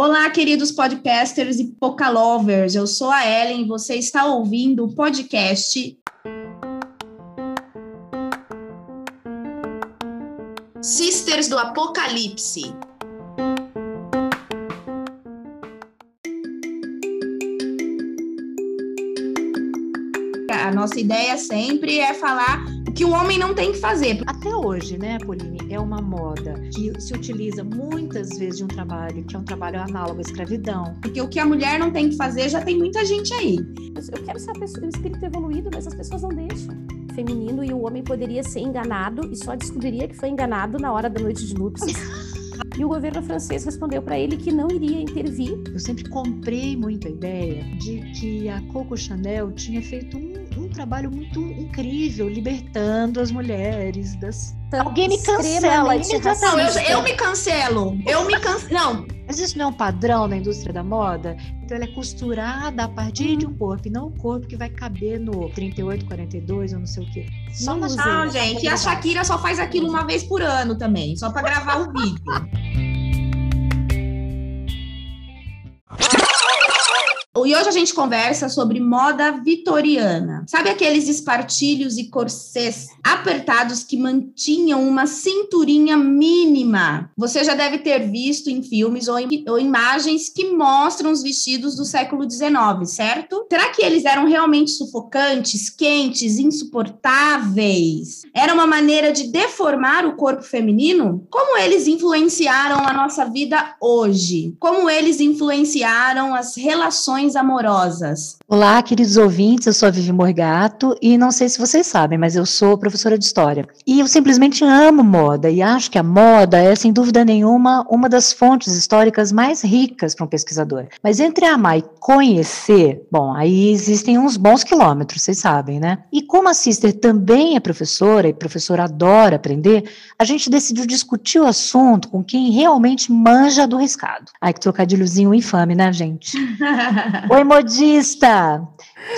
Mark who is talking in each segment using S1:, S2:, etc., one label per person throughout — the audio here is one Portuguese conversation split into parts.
S1: Olá, queridos podcasters e Pocalovers. Eu sou a Ellen e você está ouvindo o podcast Sisters do Apocalipse. A nossa ideia sempre é falar que o homem não tem que fazer.
S2: Até hoje, né, Pauline, é uma moda que se utiliza muitas vezes de um trabalho que é um trabalho análogo à escravidão.
S1: Porque o que a mulher não tem que fazer já tem muita gente aí.
S2: Eu quero ser pessoa, o espírito evoluído, mas as pessoas não deixam. Feminino e o homem poderia ser enganado e só descobriria que foi enganado na hora da noite de núpcias. E o governo francês respondeu para ele que não iria intervir. Eu sempre comprei muito a ideia de que a Coco Chanel tinha feito um, um trabalho muito incrível, libertando as mulheres das.
S1: Alguém me cancela imediatamente. Não, eu, eu me cancelo. Eu me cancelo. Não.
S2: Mas isso não é um padrão na indústria da moda? Então ela é costurada a partir de um corpo, e não o corpo que vai caber no 38, 42 ou não sei o quê.
S1: Só não, não gente. E a Shakira só faz aquilo uma vez por ano também, só para gravar o vídeo. E hoje a gente conversa sobre moda vitoriana. Sabe aqueles espartilhos e corsês apertados que mantinham uma cinturinha mínima? Você já deve ter visto em filmes ou, em, ou imagens que mostram os vestidos do século XIX, certo? Será que eles eram realmente sufocantes, quentes, insuportáveis? Era uma maneira de deformar o corpo feminino? Como eles influenciaram a nossa vida hoje? Como eles influenciaram as relações amorosas.
S2: Olá, queridos ouvintes, eu sou a Vivi Morgato e não sei se vocês sabem, mas eu sou professora de história. E eu simplesmente amo moda e acho que a moda é, sem dúvida nenhuma, uma das fontes históricas mais ricas para um pesquisador. Mas entre amar e conhecer, bom, aí existem uns bons quilômetros, vocês sabem, né? E como a Sister também é professora e professora adora aprender, a gente decidiu discutir o assunto com quem realmente manja do riscado. Ai, que trocadilhozinho infame, né, gente? Oi, modista!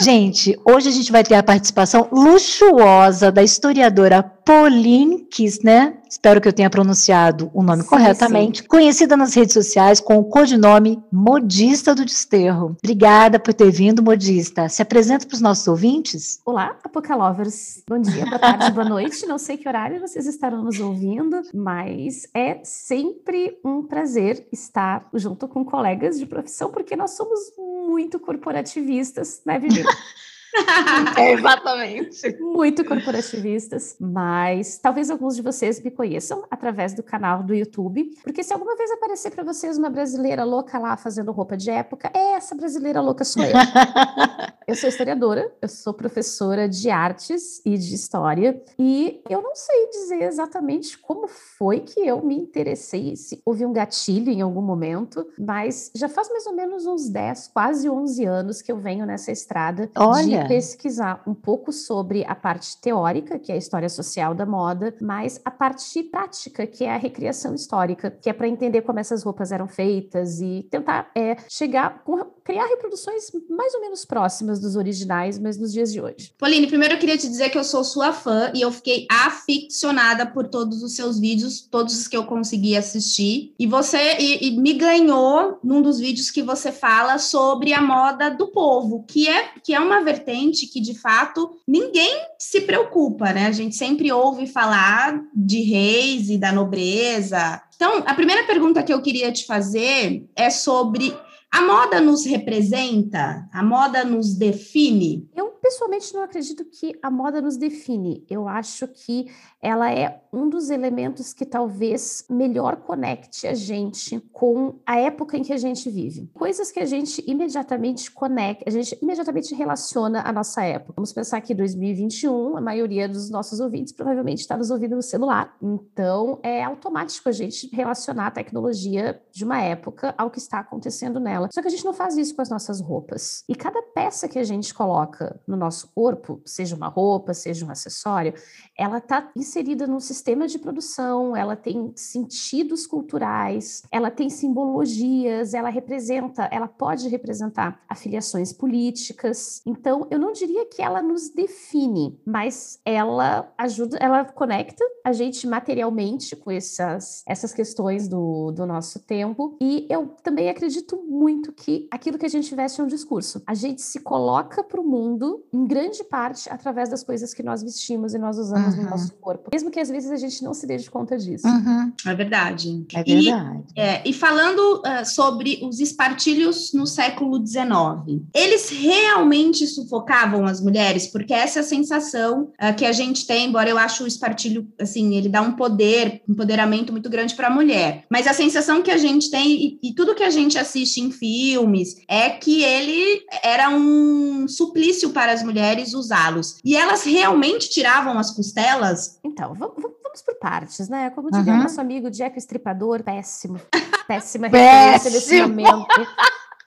S2: Gente, hoje a gente vai ter a participação luxuosa da historiadora Pauline Kissner, espero que eu tenha pronunciado o nome sim, corretamente, sim. conhecida nas redes sociais com o codinome Modista do Desterro. Obrigada por ter vindo, Modista. Se apresenta para os nossos ouvintes.
S3: Olá, Apocalovers. Bom dia, boa tarde, boa noite. Não sei que horário vocês estarão nos ouvindo, mas é sempre um prazer estar junto com colegas de profissão, porque nós somos muito corporativistas, né, Vivi?
S1: é, exatamente.
S3: Muito corporativistas, mas talvez alguns de vocês me conheçam através do canal do YouTube, porque se alguma vez aparecer para vocês uma brasileira louca lá fazendo roupa de época, é essa brasileira louca sou eu. eu sou historiadora, eu sou professora de artes e de história, e eu não sei dizer exatamente como foi que eu me interessei, se houve um gatilho em algum momento, mas já faz mais ou menos uns 10, quase 11 anos que eu venho nessa estrada
S2: Olha.
S3: de pesquisar um pouco sobre a parte teórica, que é a história social da moda, mas a parte prática, que é a recriação histórica, que é para entender como essas roupas eram feitas e tentar é, chegar com criar reproduções mais ou menos próximas dos originais, mas nos dias de hoje.
S1: Pauline, primeiro eu queria te dizer que eu sou sua fã e eu fiquei aficionada por todos os seus vídeos, todos os que eu consegui assistir. E você e, e me ganhou num dos vídeos que você fala sobre a moda do povo, que é que é uma vertente que de fato ninguém se preocupa, né? A gente sempre ouve falar de reis e da nobreza. Então, a primeira pergunta que eu queria te fazer é sobre a moda nos representa? A moda nos define?
S3: Eu pessoalmente não acredito que a moda nos define. Eu acho que ela é um dos elementos que talvez melhor conecte a gente com a época em que a gente vive. Coisas que a gente imediatamente conecta, a gente imediatamente relaciona à nossa época. Vamos pensar que 2021, a maioria dos nossos ouvintes provavelmente está nos ouvindo no celular. Então, é automático a gente relacionar a tecnologia de uma época ao que está acontecendo nela. Só que a gente não faz isso com as nossas roupas. E cada peça que a gente coloca no nosso corpo, seja uma roupa, seja um acessório, ela está inserida num sistema de produção, ela tem sentidos culturais, ela tem simbologias, ela representa, ela pode representar afiliações políticas. Então, eu não diria que ela nos define, mas ela ajuda, ela conecta a gente materialmente com essas, essas questões do, do nosso tempo. E eu também acredito muito que aquilo que a gente veste é um discurso. A gente se coloca para o mundo, em grande parte, através das coisas que nós vestimos e nós usamos uhum. no nosso corpo. Mesmo que às vezes a gente não se dê conta disso.
S1: Uhum. É verdade.
S2: É verdade.
S1: E, é, e falando uh, sobre os espartilhos no século XIX, eles realmente sufocavam as mulheres? Porque essa é a sensação uh, que a gente tem, embora eu acho o espartilho, assim, ele dá um poder, um empoderamento muito grande para a mulher. Mas a sensação que a gente tem, e, e tudo que a gente assiste em filmes, é que ele era um suplício para as mulheres usá-los. E elas realmente tiravam as costelas?
S3: Então, vamos, vamos por partes, né? Como diria uhum. nosso amigo Jack Estripador, péssimo. Péssima referência desse momento.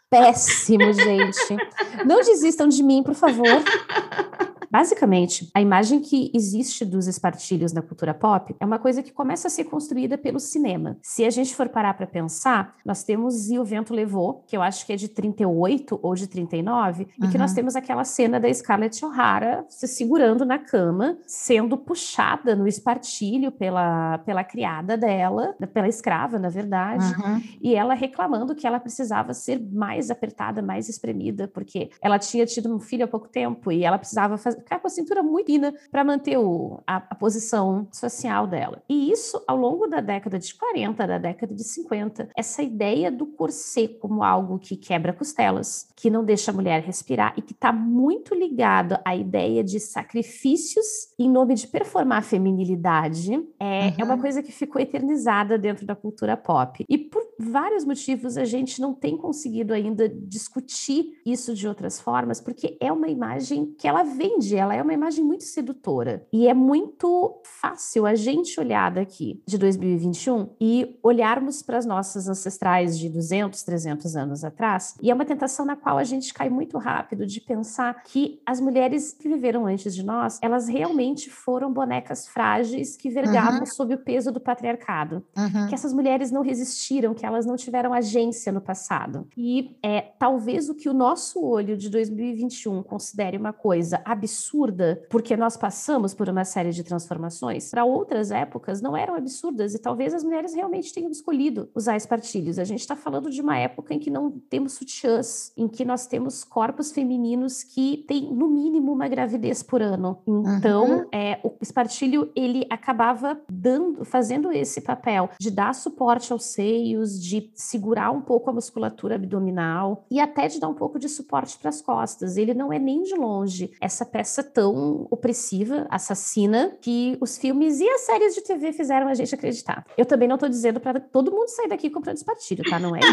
S3: Péssimo, gente. Não desistam de mim, por favor. Basicamente, a imagem que existe dos espartilhos na cultura pop é uma coisa que começa a ser construída pelo cinema. Se a gente for parar para pensar, nós temos E o Vento Levou, que eu acho que é de 38 ou de 39, uhum. e que nós temos aquela cena da Scarlett O'Hara se segurando na cama, sendo puxada no espartilho pela, pela criada dela, pela escrava, na verdade, uhum. e ela reclamando que ela precisava ser mais apertada, mais espremida, porque ela tinha tido um filho há pouco tempo e ela precisava fazer ficar com a cintura muito fina para manter o, a, a, posição social dela. E isso ao longo da década de 40, da década de 50, essa ideia do corset como algo que quebra costelas, que não deixa a mulher respirar e que está muito ligado à ideia de sacrifícios em nome de performar a feminilidade, é, uhum. é uma coisa que ficou eternizada dentro da cultura pop. E por vários motivos a gente não tem conseguido ainda discutir isso de outras formas, porque é uma imagem que ela vende, ela é uma imagem muito sedutora. E é muito fácil a gente olhar daqui de 2021 e olharmos para as nossas ancestrais de 200, 300 anos atrás, e é uma tentação na qual a gente cai muito rápido de pensar que as mulheres que viveram antes de nós, elas realmente foram bonecas frágeis que vergavam uhum. sob o peso do patriarcado. Uhum. Que essas mulheres não resistiram, que elas não tiveram agência no passado. E é talvez o que o nosso olho de 2021 considere uma coisa absurda, porque nós passamos por uma série de transformações, para outras épocas não eram absurdas e talvez as mulheres realmente tenham escolhido usar espartilhos. A gente está falando de uma época em que não temos sutiãs, em que nós temos corpos femininos que têm no mínimo uma gravidez por ano. Então, uhum. é, o espartilho ele acabava dando, fazendo esse papel de dar suporte aos seios, de segurar um pouco a musculatura abdominal e até de dar um pouco de suporte para as costas. Ele não é nem de longe essa peça tão opressiva, assassina, que os filmes e as séries de TV fizeram a gente acreditar. Eu também não estou dizendo para todo mundo sair daqui comprando espartilho, tá? Não é isso,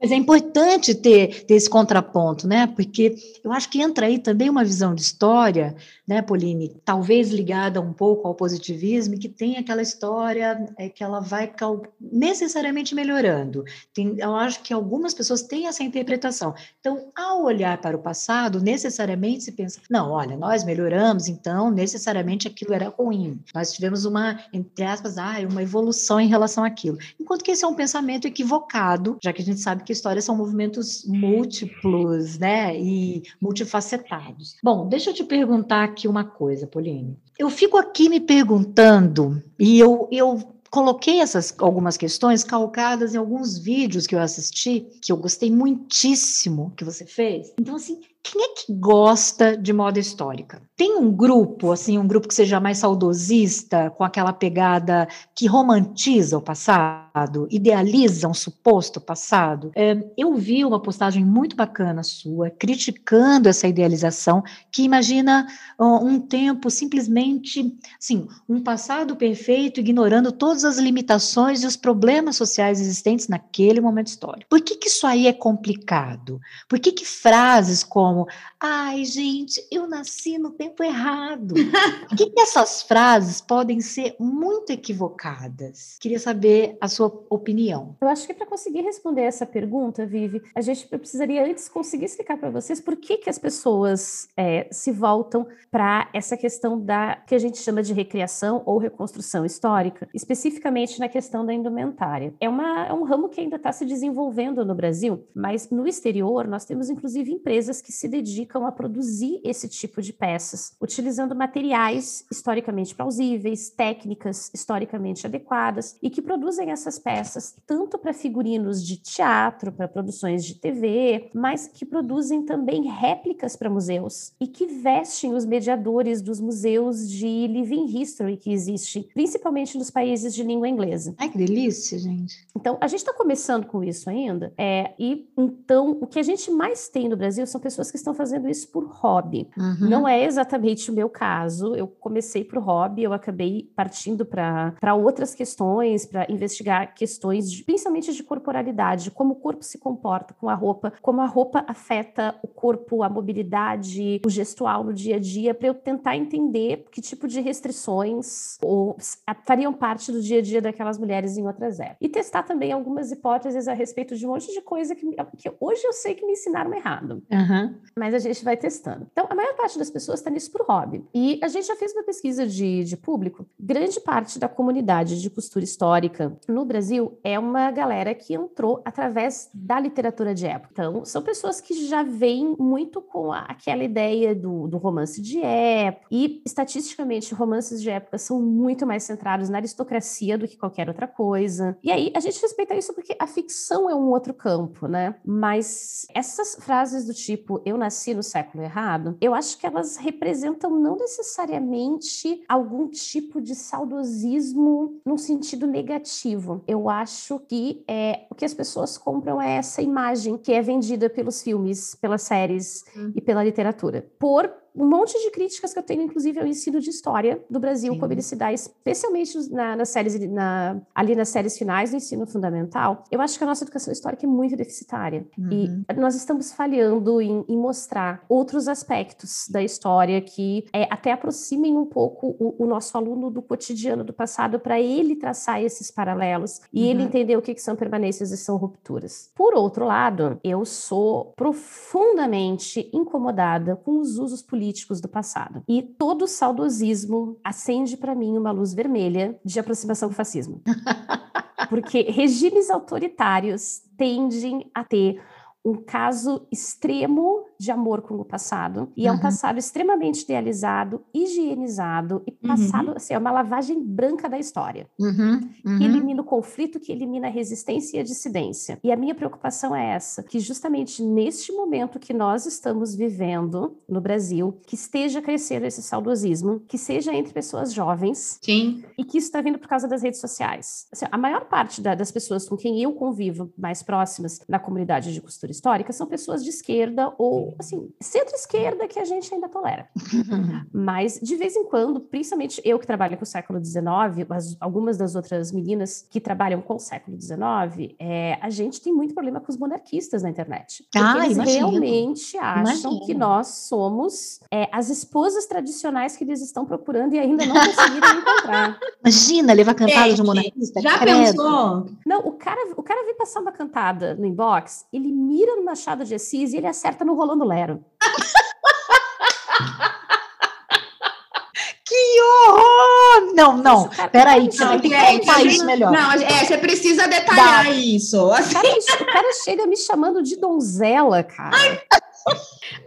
S2: Mas é importante ter, ter esse contraponto, né? Porque eu acho que entra aí também uma visão de história, né, Pauline? Talvez ligada um pouco ao positivismo, que tem aquela história é, que ela vai necessariamente melhorando. Tem, eu acho que algumas pessoas têm essa interpretação. Então, ao olhar para o passado, necessariamente se pensa, não, olha, nós melhoramos, então necessariamente aquilo era ruim. Nós tivemos uma, entre aspas, ah, uma evolução em relação àquilo. Enquanto que esse é um pensamento equivocado, já que a gente sabe que histórias são movimentos múltiplos, né, e multifacetados. Bom, deixa eu te perguntar aqui uma coisa, Pauline. Eu fico aqui me perguntando, e eu, eu coloquei essas algumas questões calcadas em alguns vídeos que eu assisti, que eu gostei muitíssimo que você fez. Então, assim, quem é que gosta de moda histórica? Tem um grupo, assim, um grupo que seja mais saudosista, com aquela pegada que romantiza o passado, idealiza um suposto passado? É, eu vi uma postagem muito bacana sua, criticando essa idealização, que imagina um tempo simplesmente, assim, um passado perfeito, ignorando todas as limitações e os problemas sociais existentes naquele momento histórico. Por que, que isso aí é complicado? Por que, que frases como como: ai, gente, eu nasci no tempo errado. Por que, que essas frases podem ser muito equivocadas? Queria saber a sua opinião.
S3: Eu acho que para conseguir responder essa pergunta, Vivi, a gente precisaria antes conseguir explicar para vocês por que, que as pessoas é, se voltam para essa questão da que a gente chama de recriação ou reconstrução histórica, especificamente na questão da indumentária. É, uma, é um ramo que ainda está se desenvolvendo no Brasil, mas no exterior nós temos inclusive empresas que se dedicam a produzir esse tipo de peças, utilizando materiais historicamente plausíveis, técnicas historicamente adequadas e que produzem essas peças tanto para figurinos de teatro, para produções de TV, mas que produzem também réplicas para museus e que vestem os mediadores dos museus de living history que existem, principalmente nos países de língua inglesa.
S2: Ai, que delícia, gente.
S3: Então, a gente está começando com isso ainda, é, e então o que a gente mais tem no Brasil são pessoas que estão fazendo isso por hobby. Uhum. Não é exatamente o meu caso. Eu comecei por hobby, eu acabei partindo para outras questões, para investigar questões, de, principalmente de corporalidade, de como o corpo se comporta com a roupa, como a roupa afeta o corpo, a mobilidade, o gestual no dia a dia, para eu tentar entender que tipo de restrições ou, fariam parte do dia a dia daquelas mulheres em outras épocas. E testar também algumas hipóteses a respeito de um monte de coisa que, que hoje eu sei que me ensinaram errado. Uhum. Mas a gente vai testando. Então, a maior parte das pessoas está nisso por hobby. E a gente já fez uma pesquisa de, de público. Grande parte da comunidade de costura histórica no Brasil é uma galera que entrou através da literatura de época. Então, são pessoas que já vêm muito com a, aquela ideia do, do romance de época. E, estatisticamente, romances de época são muito mais centrados na aristocracia do que qualquer outra coisa. E aí, a gente respeita isso porque a ficção é um outro campo, né? Mas essas frases do tipo, eu nasci no século errado, eu acho que elas representam não necessariamente algum tipo de saudosismo num sentido negativo. Eu acho que é, o que as pessoas compram é essa imagem que é vendida pelos filmes, pelas séries hum. e pela literatura. Por um monte de críticas que eu tenho, inclusive, ao ensino de história do Brasil, Sim. como ele se dá, especialmente na, nas séries, na, ali nas séries finais do ensino fundamental. Eu acho que a nossa educação histórica é muito deficitária. Uhum. E nós estamos falhando em, em, mostrar outros aspectos da história que é, até aproximem um pouco o, o, nosso aluno do cotidiano do passado para ele traçar esses paralelos e uhum. ele entender o que, que são permanências e são rupturas. Por outro lado, eu sou profundamente incomodada com os usos políticos políticos do passado. E todo saudosismo acende para mim uma luz vermelha de aproximação com o fascismo. Porque regimes autoritários tendem a ter um caso extremo de amor com o passado, e uhum. é um passado extremamente idealizado, higienizado e passado, uhum. assim, é uma lavagem branca da história, uhum. uhum. que elimina o conflito, que elimina a resistência e a dissidência. E a minha preocupação é essa, que justamente neste momento que nós estamos vivendo no Brasil, que esteja crescendo esse saudosismo, que seja entre pessoas jovens,
S1: Sim.
S3: e que isso está vindo por causa das redes sociais. Assim, a maior parte da, das pessoas com quem eu convivo mais próximas na comunidade de costura histórica são pessoas de esquerda ou assim, centro-esquerda que a gente ainda tolera. Mas, de vez em quando, principalmente eu que trabalho com o século XIX, mas algumas das outras meninas que trabalham com o século XIX, é, a gente tem muito problema com os monarquistas na internet. Porque ah, eles imagino. realmente acham imagino. que nós somos é, as esposas tradicionais que eles estão procurando e ainda não conseguiram encontrar.
S2: Imagina, levar cantada de um monarquista.
S1: Já credo. pensou?
S3: Não, o cara, o cara vem passar uma cantada no inbox, ele mira no Machado de Assis e ele acerta no Rolando Lero.
S2: que horror! Não, não, cara, peraí, você vai ter que contar isso melhor.
S1: Não, é, você precisa detalhar Dá. isso.
S3: Assim. O, cara, o, cara, chega me chamando de donzela, cara. Ai,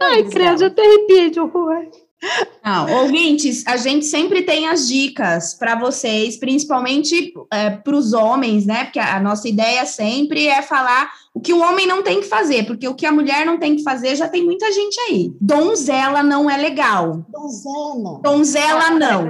S2: Ai credo, eu até arrepio de horror.
S1: Não, ouvintes, a gente sempre tem as dicas para vocês, principalmente é, para os homens, né? Porque a nossa ideia sempre é falar o que o homem não tem que fazer, porque o que a mulher não tem que fazer já tem muita gente aí. Donzela não é legal.
S2: Donzela.
S1: Donzela não.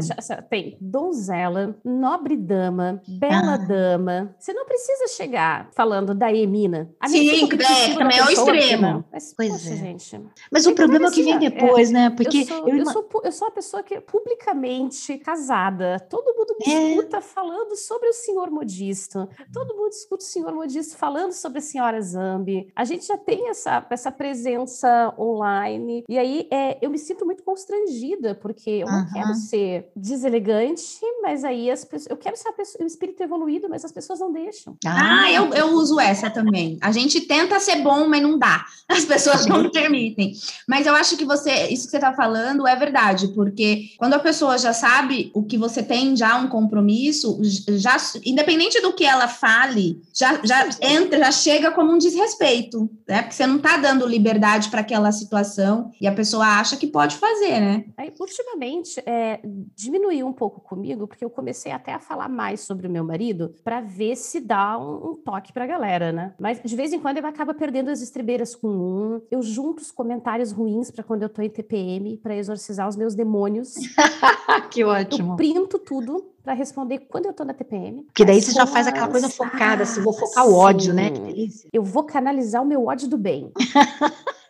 S3: Tem donzela, nobre dama, bela ah. dama. Você não precisa chegar falando da Emina.
S1: A Sim, é, também é o extremo.
S3: Mas, pois poxa, é. gente.
S2: Mas o problema é que vem depois, é, né? Porque
S3: eu sou, eu, eu, sou, eu sou a pessoa que é publicamente casada. Todo mundo me é. escuta falando sobre o senhor modisto. Todo mundo escuta o senhor modisto falando sobre a senhora Clara Zambi, a gente já tem essa, essa presença online. E aí é, eu me sinto muito constrangida, porque eu não quero ser deselegante, mas aí as pessoas. Eu quero ser pessoa, um espírito evoluído, mas as pessoas não deixam.
S1: Ah, eu, eu uso essa também. A gente tenta ser bom, mas não dá. As pessoas não permitem. Mas eu acho que você, isso que você está falando é verdade, porque quando a pessoa já sabe o que você tem já um compromisso, já independente do que ela fale, já, já entra, já chega como um desrespeito, né? Porque você não está dando liberdade para aquela situação e a pessoa acha que pode fazer, né?
S3: Aí, ultimamente, é, diminuiu um pouco comigo, porque eu comecei até a falar mais sobre o meu marido para ver se dá um, um toque para a galera, né? Mas de vez em quando ele acaba perdendo as estribeiras com um. Eu junto os comentários ruins para quando eu tô em TPM, para exorcizar os meus demônios.
S2: que ótimo.
S3: Eu printo tudo para responder quando eu tô na TPM.
S2: Porque daí você já faz aquela coisa focada, assim, vou focar o ódio, né? Que delícia.
S3: Eu vou canalizar o meu ódio do bem.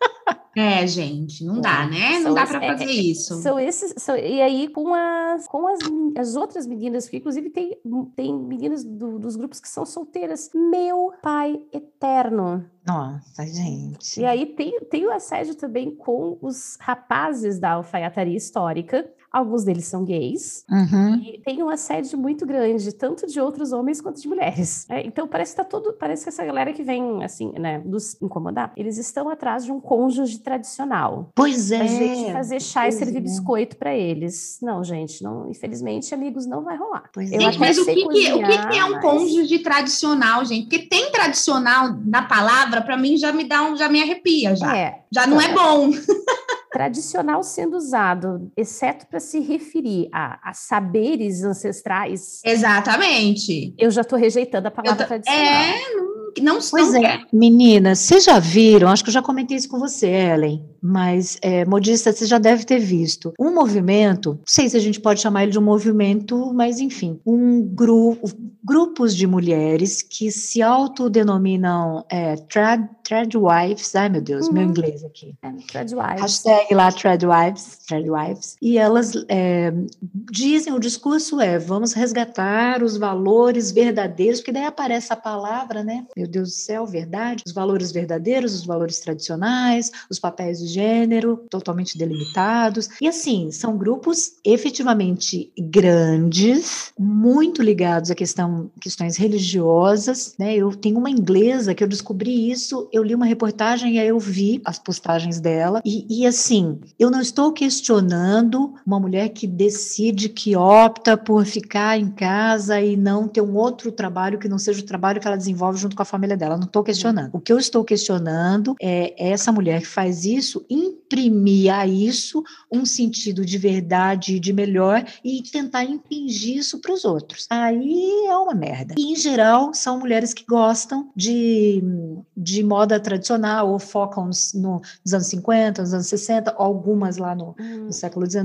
S1: É, gente, não dá, é, né? Não dá para é, fazer é, isso.
S3: São esses, são, e aí com as, com as, as outras meninas, que inclusive tem, tem meninas do, dos grupos que são solteiras. Meu pai eterno.
S2: Nossa, gente.
S3: E aí tem, tem o assédio também com os rapazes da alfaiataria histórica, Alguns deles são gays.
S2: Uhum.
S3: E tem um assédio muito grande, tanto de outros homens quanto de mulheres. É, então parece que tá todo. Parece que essa galera que vem, assim, né, nos incomodar, eles estão atrás de um cônjuge tradicional.
S2: Pois é.
S3: A gente fazer chá e servir é. biscoito para eles. Não, gente, não, infelizmente, amigos, não vai rolar.
S1: Pois é. gente, mas o, que, cozinhar, o que, é um mas... cônjuge tradicional, gente? Porque tem tradicional na palavra, para mim já me dá um, já me arrepia já. É, já não é bom.
S3: tradicional sendo usado, exceto para se referir a, a, saberes ancestrais.
S1: Exatamente.
S3: Eu já estou rejeitando a palavra tradicional.
S1: É, não, não
S2: Pois não é, meninas, vocês já viram, acho que eu já comentei isso com você, Ellen, mas é, modista, você já deve ter visto. Um movimento, não sei se a gente pode chamar ele de um movimento, mas enfim, um grupo, grupos de mulheres que se autodenominam é, trad, Threadwives, ai meu Deus, uhum. meu inglês aqui.
S3: É, Threadwives.
S2: Hashtag lá Threadwives, Threadwives. E elas é, dizem, o discurso é, vamos resgatar os valores verdadeiros, porque daí aparece a palavra, né? Meu Deus do céu, verdade. Os valores verdadeiros, os valores tradicionais, os papéis de gênero totalmente delimitados. E assim, são grupos efetivamente grandes, muito ligados a questão, questões religiosas, né? Eu tenho uma inglesa que eu descobri isso eu li uma reportagem e aí eu vi as postagens dela. E, e assim, eu não estou questionando uma mulher que decide, que opta por ficar em casa e não ter um outro trabalho que não seja o trabalho que ela desenvolve junto com a família dela. Não estou questionando. O que eu estou questionando é essa mulher que faz isso imprimir a isso um sentido de verdade, de melhor e tentar impingir isso para os outros. Aí é uma merda. E, em geral, são mulheres que gostam de, de moda tradicional ou focam no, nos anos 50, nos anos 60, algumas lá no, hum, no século XIX.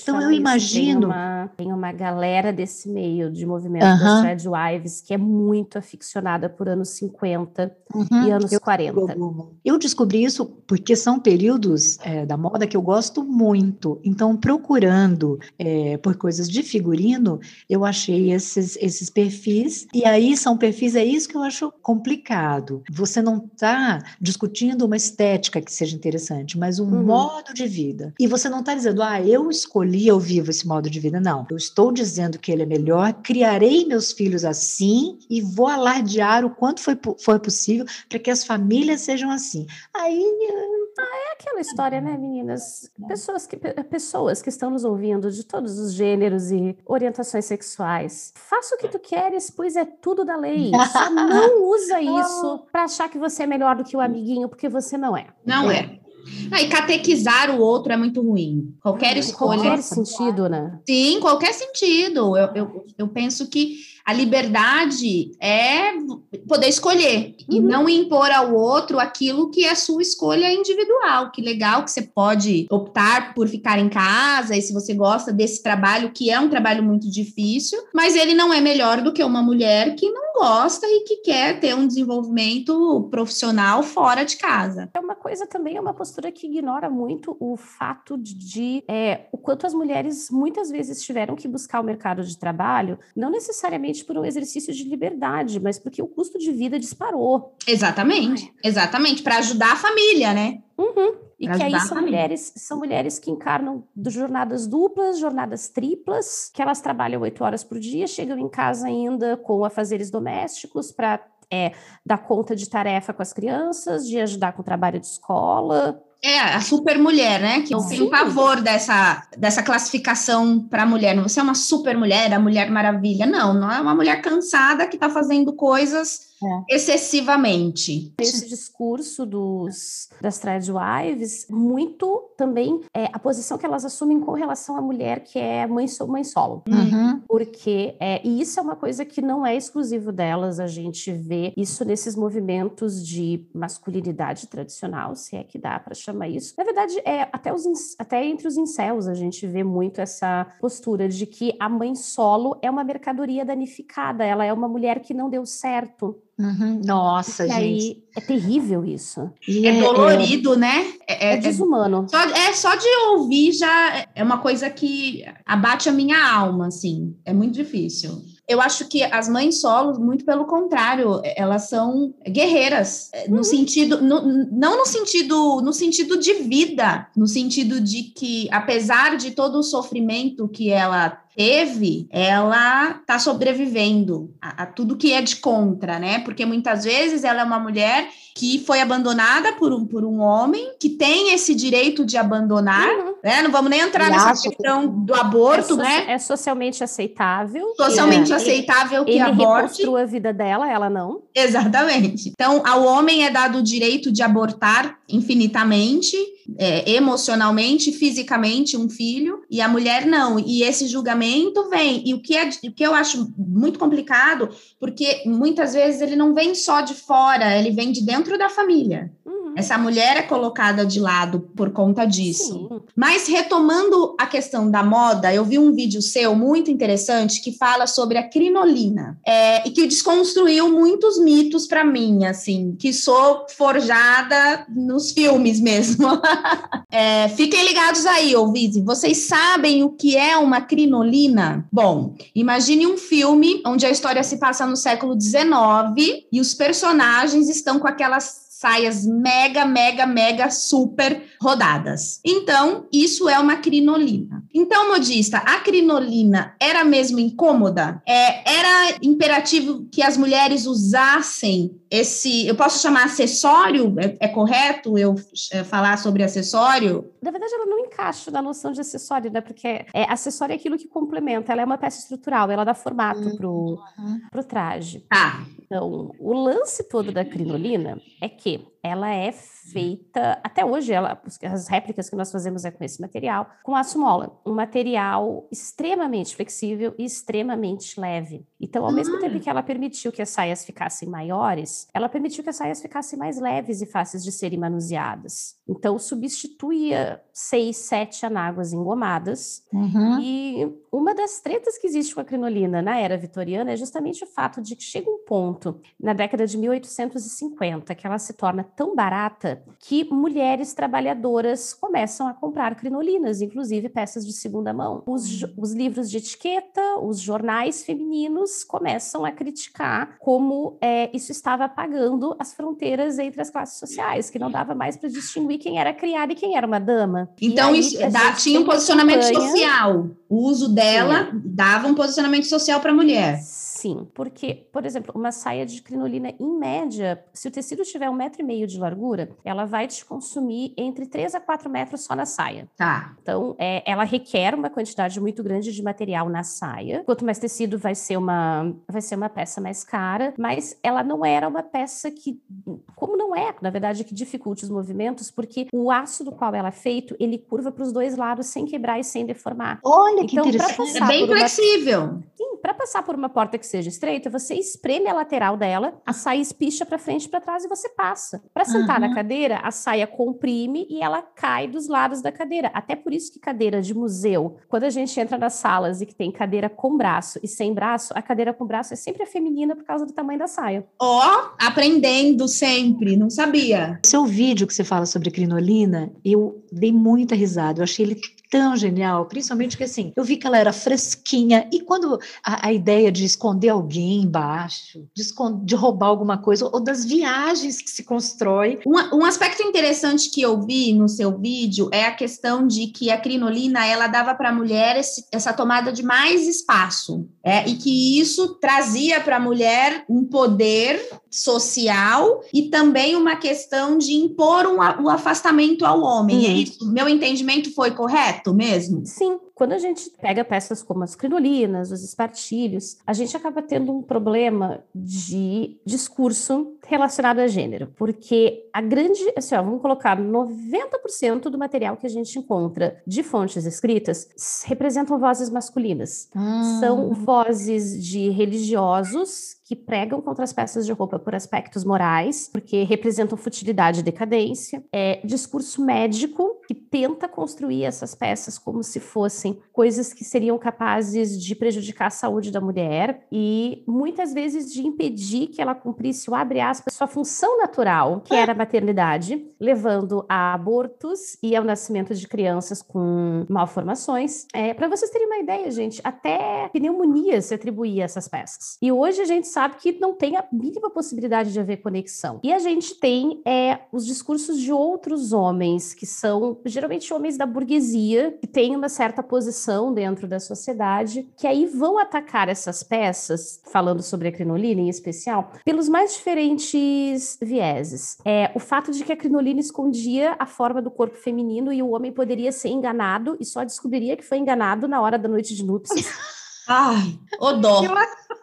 S2: então, eu imagino.
S3: Tem uma, tem uma galera desse meio de movimento uh -huh. das Wives que é muito aficionada por anos 50 uh -huh. e anos
S2: eu,
S3: 40.
S2: Eu descobri isso porque são períodos é, da moda que eu gosto muito. Então, procurando é, por coisas de figurino, eu achei esses, esses perfis. E aí são perfis, é isso que eu acho complicado. Você não está discutindo uma estética que seja interessante, mas um uhum. modo de vida. E você não está dizendo, ah, eu escolhi, eu vivo esse modo de vida. Não. Eu estou dizendo que ele é melhor, criarei meus filhos assim e vou alardear o quanto foi, foi possível para que as famílias sejam assim. Aí.
S3: Ah, é aquela história, né, meninas? Pessoas que, pessoas que estão nos ouvindo de todos os gêneros e orientações sexuais. Faça o que tu queres, pois é tudo da lei. Só não usa isso para achar que você é melhor do que o amiguinho, porque você não é.
S1: Não é. é. e catequizar o outro é muito ruim. Qualquer escolha.
S3: Qualquer sentido, né?
S1: Sim, qualquer sentido. Eu, eu, eu penso que a liberdade é poder escolher uhum. e não impor ao outro aquilo que é sua escolha individual. Que legal que você pode optar por ficar em casa e se você gosta desse trabalho, que é um trabalho muito difícil, mas ele não é melhor do que uma mulher que não gosta e que quer ter um desenvolvimento profissional fora de casa.
S3: É uma coisa também é uma postura que ignora muito o fato de é, o quanto as mulheres muitas vezes tiveram que buscar o mercado de trabalho, não necessariamente por um exercício de liberdade, mas porque o custo de vida disparou.
S1: Exatamente, Ai. exatamente, para ajudar a família, né?
S3: Uhum. E que aí são mulheres, são mulheres que encarnam jornadas duplas, jornadas triplas, que elas trabalham oito horas por dia, chegam em casa ainda com afazeres domésticos para é, dar conta de tarefa com as crianças, de ajudar com o trabalho de escola.
S1: É, a super mulher, né? Que eu tenho pavor dessa, dessa classificação para mulher. Você é uma super mulher, a mulher maravilha. Não, não é uma mulher cansada que está fazendo coisas é. excessivamente.
S3: Esse discurso dos, das tradwives, muito também é a posição que elas assumem com relação à mulher que é mãe, mãe solo. Uhum. Porque, é, e isso é uma coisa que não é exclusivo delas, a gente vê isso nesses movimentos de masculinidade tradicional, se é que dá para chamar isso. Na verdade, é até, os, até entre os incels a gente vê muito essa postura de que a mãe solo é uma mercadoria danificada, ela é uma mulher que não deu certo.
S2: Uhum. Nossa,
S3: e
S2: gente.
S3: Aí, é terrível isso.
S1: E é, é dolorido, né?
S3: É, é, é desumano.
S1: Só, é só de ouvir já é uma coisa que abate a minha alma, assim. É muito difícil. Eu acho que as mães solos, muito pelo contrário, elas são guerreiras no uhum. sentido, no, não no sentido, no sentido de vida, no sentido de que apesar de todo o sofrimento que ela teve, ela está sobrevivendo a, a, tudo que é de contra, né? Porque muitas vezes ela é uma mulher que foi abandonada por um, por um homem que tem esse direito de abandonar, uhum. né? Não vamos nem entrar e nessa questão do aborto,
S3: é
S1: né?
S3: É socialmente aceitável.
S1: Socialmente é. aceitável que
S3: ele
S1: aborte.
S3: Ele a vida dela, ela não.
S1: Exatamente. Então, ao homem é dado o direito de abortar infinitamente, é, emocionalmente, fisicamente, um filho, e a mulher não. E esse julgamento vem. E o que, é, o que eu acho muito complicado, porque muitas vezes ele não vem só de fora, ele vem de dentro da família. Uhum. Essa mulher é colocada de lado por conta disso. Sim. Mas retomando a questão da moda, eu vi um vídeo seu muito interessante que fala sobre a crinolina é, e que desconstruiu muitos mitos para mim, assim, que sou forjada nos filmes mesmo. é, fiquem ligados aí, ouvinte. Vocês sabem o que é uma crinolina? Bom, imagine um filme onde a história se passa no século XIX e os personagens estão com aquelas saias mega, mega, mega super rodadas. Então, isso é uma crinolina. Então, modista, a crinolina era mesmo incômoda? É, era imperativo que as mulheres usassem esse. Eu posso chamar acessório? É, é correto eu é, falar sobre acessório?
S3: Na verdade, ela não encaixa na noção de acessório, né? Porque é, acessório é aquilo que complementa, ela é uma peça estrutural, ela dá formato uhum. pro, pro traje.
S1: Tá.
S3: Então, o lance todo da crinolina é que ela é feita, até hoje, ela, as réplicas que nós fazemos é com esse material, com aço mola, um material extremamente flexível e extremamente leve. Então, ao mesmo tempo que ela permitiu que as saias ficassem maiores, ela permitiu que as saias ficassem mais leves e fáceis de serem manuseadas. Então, substituía seis, sete anáguas engomadas. Uhum. E uma das tretas que existe com a crinolina na era vitoriana é justamente o fato de que chega um ponto, na década de 1850, que ela se torna tão barata que mulheres trabalhadoras começam a comprar crinolinas, inclusive peças de segunda mão. Os, os livros de etiqueta, os jornais femininos começam a criticar como é, isso estava apagando as fronteiras entre as classes sociais, que não dava mais para distinguir quem era criada e quem era uma dama.
S1: Então, aí, isso dá, tinha um posicionamento campanha... social. O uso dela Sim. dava um posicionamento social para a mulher.
S3: Sim, porque, por exemplo, uma saia de crinolina, em média, se o tecido tiver um metro e meio de largura, ela vai te consumir entre 3 a 4 metros só na saia.
S1: Tá.
S3: Então, é, ela requer uma quantidade muito grande de material na saia. Quanto mais tecido, vai ser uma, vai ser uma peça mais cara, mas ela não era uma peça que, como não é, na verdade, que dificulte os movimentos, porque o aço do qual ela é feito, ele curva para os dois lados sem quebrar e sem deformar.
S2: Olha que então, interessante.
S1: É bem flexível.
S3: Sim, para passar por uma porta que seja estreita, você espreme a lateral dela, a saia espicha para frente e para trás e você passa. Para sentar uhum. na cadeira, a saia comprime e ela cai dos lados da cadeira. Até por isso que cadeira de museu, quando a gente entra nas salas e que tem cadeira com braço e sem braço, a cadeira com braço é sempre a feminina por causa do tamanho da saia.
S1: Ó, oh, aprendendo sempre, não sabia.
S2: Seu vídeo que você fala sobre crinolina, eu dei muita risada. Eu achei ele tão genial, principalmente que assim, eu vi que ela era fresquinha, e quando a, a ideia de esconder alguém embaixo, de, esconder, de, roubar alguma coisa, ou das viagens que se constrói.
S1: Um, um aspecto interessante que eu vi no seu vídeo é a questão de que a crinolina, ela dava para a mulher esse, essa tomada de mais espaço, é, e que isso trazia para a mulher um poder social e também uma questão de impor um, um afastamento ao homem. Uhum. Isso, meu entendimento foi correto mesmo?
S3: Sim, quando a gente pega peças como as crinolinas, os espartilhos, a gente acaba tendo um problema de discurso relacionado a gênero, porque a grande, assim, ó, vamos colocar 90% do material que a gente encontra de fontes escritas representam vozes masculinas. Hum. São vozes de religiosos que pregam contra as peças de roupa por aspectos morais, porque representam futilidade e decadência. É discurso médico que tenta construir essas peças como se fossem coisas que seriam capazes de prejudicar a saúde da mulher e muitas vezes de impedir que ela cumprisse o abre aspas sua função natural, que era a maternidade, levando a abortos e ao nascimento de crianças com malformações. É, Para vocês terem uma ideia, gente, até pneumonia se atribuía a essas peças. E hoje a gente sabe que não tem a mínima possibilidade de haver conexão. E a gente tem é, os discursos de outros homens, que são geralmente homens da burguesia, que têm uma certa posição dentro da sociedade, que aí vão atacar essas peças, falando sobre a crinolina em especial, pelos mais diferentes vieses. É, o fato de que a crinolina escondia a forma do corpo feminino e o homem poderia ser enganado e só descobriria que foi enganado na hora da noite de núpcias.
S1: Ai, o dó.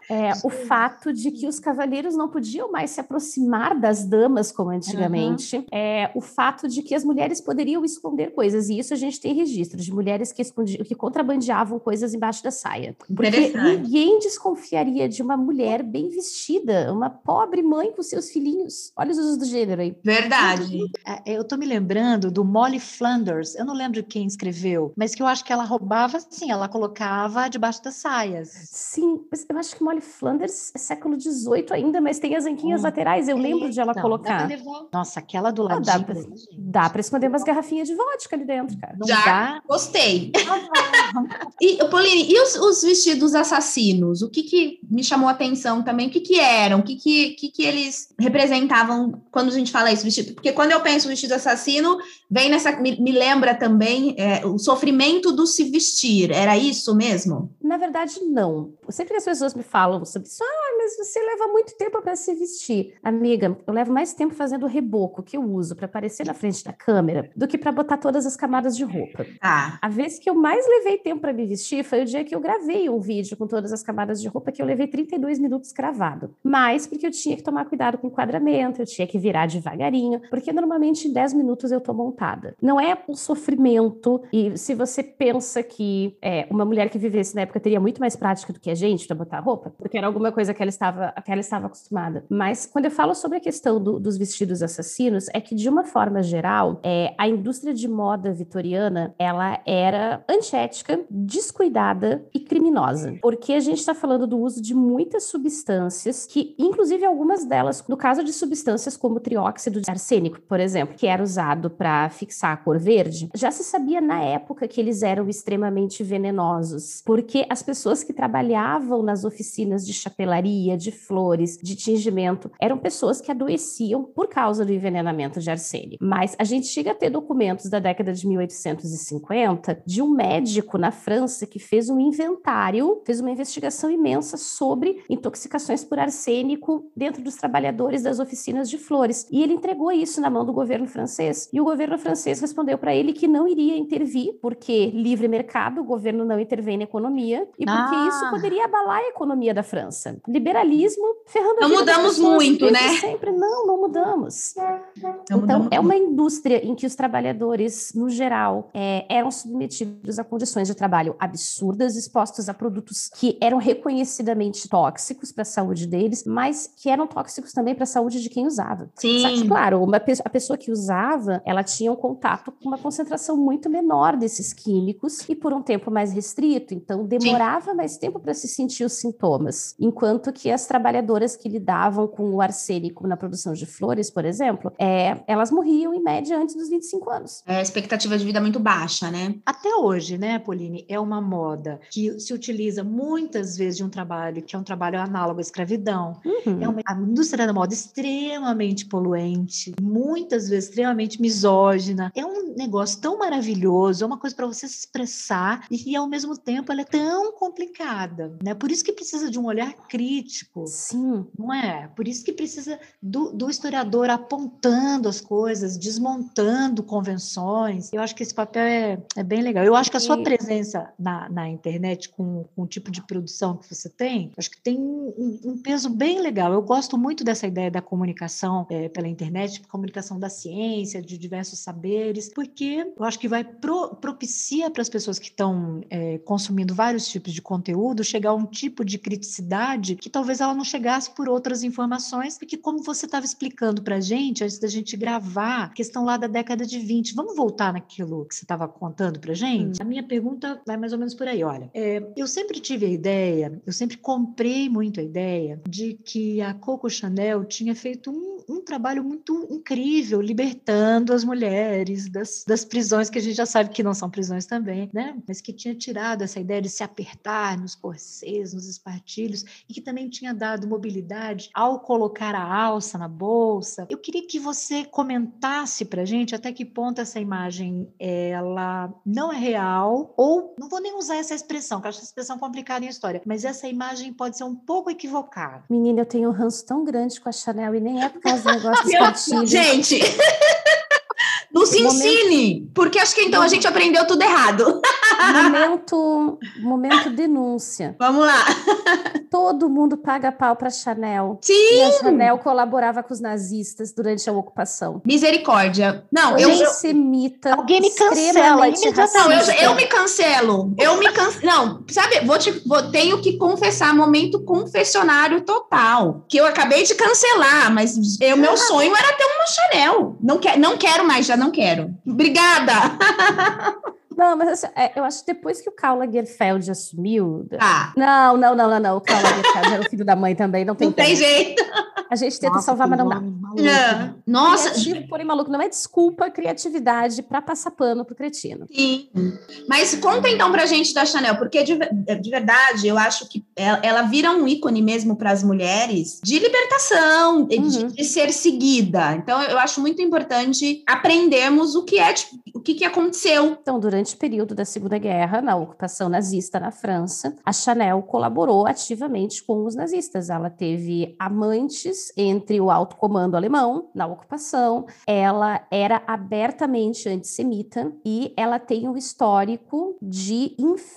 S3: É, o fato de que os cavaleiros não podiam mais se aproximar das damas como antigamente, uhum. é, o fato de que as mulheres poderiam esconder coisas, e isso a gente tem registro de mulheres que, escondiam, que contrabandeavam coisas embaixo da saia. Porque ninguém desconfiaria de uma mulher bem vestida, uma pobre mãe com seus filhinhos. Olha os usos do gênero aí.
S1: Verdade.
S2: É, eu tô me lembrando do Molly Flanders, eu não lembro quem escreveu, mas que eu acho que ela roubava, sim, ela colocava debaixo das saias.
S3: Sim, mas eu acho que Molly Flanders é século XVIII ainda, mas tem as anquinhas hum. laterais, eu lembro de ela não, colocar.
S2: Nossa, aquela do lado. Ah,
S3: dá, pra, dá pra esconder umas garrafinhas de vodka ali dentro, cara.
S1: Não Já dá? gostei. e, Pauline, e os, os, vestidos assassinos? O que que me chamou a atenção também? O que que eram? O que que, que que eles representavam quando a gente fala isso, vestido? Porque quando eu penso vestido assassino, vem nessa... Me, me lembra também é, o sofrimento do se vestir. Era isso mesmo?
S3: Na verdade, não. Sempre que as pessoas me falam sobre isso. Ah, mas você leva muito tempo para se vestir. Amiga, eu levo mais tempo fazendo o reboco que eu uso para aparecer na frente da câmera do que para botar todas as camadas de roupa.
S1: Ah.
S3: A vez que eu mais levei tempo para me vestir foi o dia que eu gravei um vídeo com todas as camadas de roupa que eu levei 32 minutos cravado. Mas porque eu tinha que tomar cuidado com o enquadramento, eu tinha que virar devagarinho, porque normalmente em 10 minutos eu tô montada. Não é um sofrimento e se você pensa que é, uma mulher que vivesse na época teria muito mais prática do que a gente para botar roupa, porque era alguma coisa que ela estava, que ela estava acostumada. Mas quando eu falo sobre a questão do, dos vestidos assassinos, é que de uma forma geral, é, a indústria de moda vitoriana, ela era antiética, descuidada e criminosa, porque a gente está falando do uso de muitas substâncias que, inclusive algumas delas, no caso de substâncias como trióxido de arsênico, por exemplo, que era usado para fixar a cor verde, já se sabia na época que eles eram extremamente venenosos, porque as pessoas que trabalhavam nas oficinas de chapelaria, de flores, de tingimento, eram pessoas que adoeciam por causa do envenenamento de arsênio. Mas a gente chega a ter documentos da década de 1850 de um médico na França que fez um inventário, fez uma investigação imensa sobre intoxicações por arsênico dentro dos trabalhadores das oficinas de flores. E ele entregou isso na mão do governo francês. E o governo francês respondeu para ele que não iria intervir, porque livre mercado, o governo não intervém na economia, e porque ah. isso poderia abalar a economia da França. Liberalismo ferrando
S1: Não mudamos muito, né?
S3: Sempre não, não mudamos. Então, é uma indústria em que os trabalhadores, no geral, é, eram submetidos a condições de trabalho absurdas, expostos a produtos que eram reconhecidamente tóxicos para a saúde deles, mas que eram tóxicos também para a saúde de quem usava.
S1: Sim.
S3: Sabe, claro, uma, a pessoa que usava, ela tinha um contato com uma concentração muito menor desses químicos e por um tempo mais restrito, então demorava Sim. mais tempo para se sentir os sintomas, enquanto que as trabalhadoras que lidavam com o arsênico na produção de flores, por exemplo, é, elas morriam em média antes dos 25 anos.
S1: É a expectativa de vida muito baixa, né?
S2: Até hoje, né, Pauline, é uma moda que se utiliza muitas vezes de um trabalho que é um trabalho análogo à escravidão. Uhum. É uma, a indústria da moda extremamente poluente, muitas vezes extremamente misógina. É um negócio tão maravilhoso, é uma coisa para você se expressar e que ao mesmo tempo ela é tão complicada, né? Por isso que precisa de um olhar crítico.
S3: Sim.
S2: Não é? Por isso que precisa do, do historiador apontando as coisas, desmontando convenções. Eu acho que esse papel é, é bem legal. Eu acho que a sua presença na, na internet com, com o tipo de produção que você tem, acho que tem um, um peso bem legal. Eu gosto muito dessa ideia da comunicação é, pela internet, comunicação da ciência, de diversos saberes, porque eu acho que vai pro, propicia para as pessoas que estão é, consumindo vários tipos de conteúdo chegar a um tipo de criticidade que talvez ela não chegasse por outras informações, porque como você estava explicando para a gente, antes da gente gravar, questão lá da década de 20, vamos voltar naquilo que você estava contando para gente? Hum. A minha pergunta vai mais ou menos por aí, olha, é, eu sempre tive a ideia, eu sempre comprei muito a ideia de que a Coco Chanel tinha feito um, um trabalho muito incrível, libertando as mulheres das, das prisões que a gente já sabe que não são prisões também, né? Mas que tinha tirado essa ideia de se apertar nos corsês, nos espartilhos, e que também tinha dado mobilidade ao colocar a alça na bolsa. Eu queria que você comentasse para gente até que ponto essa imagem ela não é real, ou não vou nem usar essa expressão, que eu acho essa expressão complicada em história, mas essa imagem pode ser um pouco equivocada.
S3: Menina, eu tenho um ranço tão grande com a Chanel e nem é por causa do negócio dos.
S1: Gente! Nos ensine, porque acho que então a gente aprendeu tudo errado.
S3: Momento, momento denúncia.
S1: Vamos lá.
S3: Todo mundo paga pau para Chanel.
S1: Sim.
S3: E a Chanel colaborava com os nazistas durante a ocupação.
S1: Misericórdia. Não, eu,
S3: eu semita.
S2: Alguém me cancela.
S1: Não, eu, eu me cancelo. Eu me cancelo. Não, sabe? Vou te, vou, tenho que confessar momento confessionário total, que eu acabei de cancelar, mas o meu sonho era ter uma Chanel. Não quer, não quero mais, já não quero. Obrigada.
S3: Não, mas assim, é, eu acho que depois que o Karl Lagerfeld assumiu.
S1: Ah.
S3: Não, não, não, não, não. O Karl Lagerfeld era o filho da mãe também, não tem
S1: Não tem jeito.
S3: A gente tenta Nossa, salvar, mas não dá.
S1: Não. Nossa.
S3: Criativo, porém maluco, não é desculpa, criatividade para passar pano pro cretino.
S1: Sim. Mas conta então pra gente da Chanel, porque de, de verdade eu acho que ela, ela vira um ícone mesmo para as mulheres de libertação, uhum. de, de, ser seguida. Então eu acho muito importante aprendermos o que é, tipo, o que, que aconteceu.
S3: Então, durante o período da Segunda Guerra, na ocupação nazista na França, a Chanel colaborou ativamente com os nazistas. Ela teve amantes entre o alto comando alemão na ocupação. Ela era abertamente antissemita e ela tem um histórico de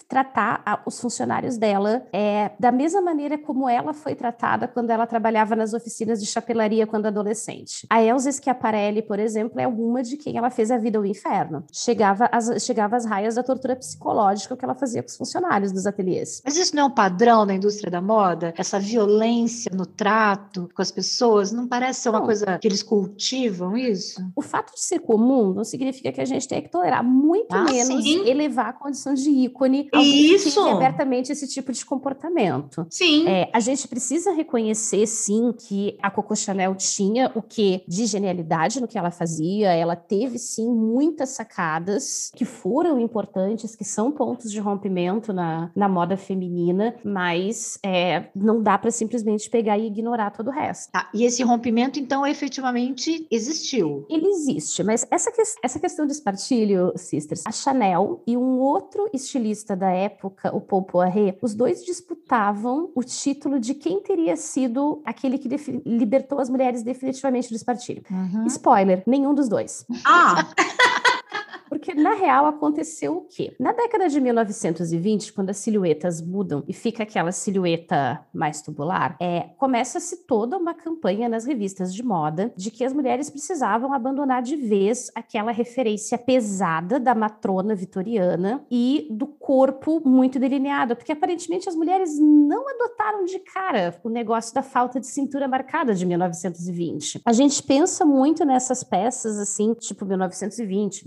S3: tratar a, os funcionários dela é, da mesma maneira como ela foi tratada quando ela trabalhava nas oficinas de chapelaria quando adolescente. A Elsa Schiaparelli, por exemplo, é uma de quem ela fez a vida ao inferno. Chegava às, chegava às raias da tortura psicológica que ela fazia com os funcionários dos ateliês.
S2: Mas isso não é um padrão na indústria da moda? Essa violência no trato com as as pessoas? Não parece ser uma não. coisa que eles cultivam isso?
S3: O fato de ser comum não significa que a gente tenha que tolerar, muito ah, menos sim. elevar a condição de ícone
S1: isso.
S3: abertamente esse tipo de comportamento.
S1: Sim.
S3: É, a gente precisa reconhecer, sim, que a Coco Chanel tinha o que de genialidade no que ela fazia. Ela teve, sim, muitas sacadas que foram importantes, que são pontos de rompimento na, na moda feminina, mas é, não dá para simplesmente pegar e ignorar todo o resto.
S2: Tá, e esse rompimento, então, efetivamente existiu?
S3: Ele existe, mas essa, que, essa questão de espartilho, sisters, a Chanel e um outro estilista da época, o Paul Poiret, os dois disputavam o título de quem teria sido aquele que libertou as mulheres definitivamente do espartilho. Uhum. Spoiler, nenhum dos dois.
S1: Ah!
S3: Porque, na real, aconteceu o quê? Na década de 1920, quando as silhuetas mudam e fica aquela silhueta mais tubular, é, começa-se toda uma campanha nas revistas de moda de que as mulheres precisavam abandonar de vez aquela referência pesada da matrona vitoriana e do corpo muito delineado, porque aparentemente as mulheres não adotaram de cara o negócio da falta de cintura marcada de 1920. A gente pensa muito nessas peças assim, tipo 1920,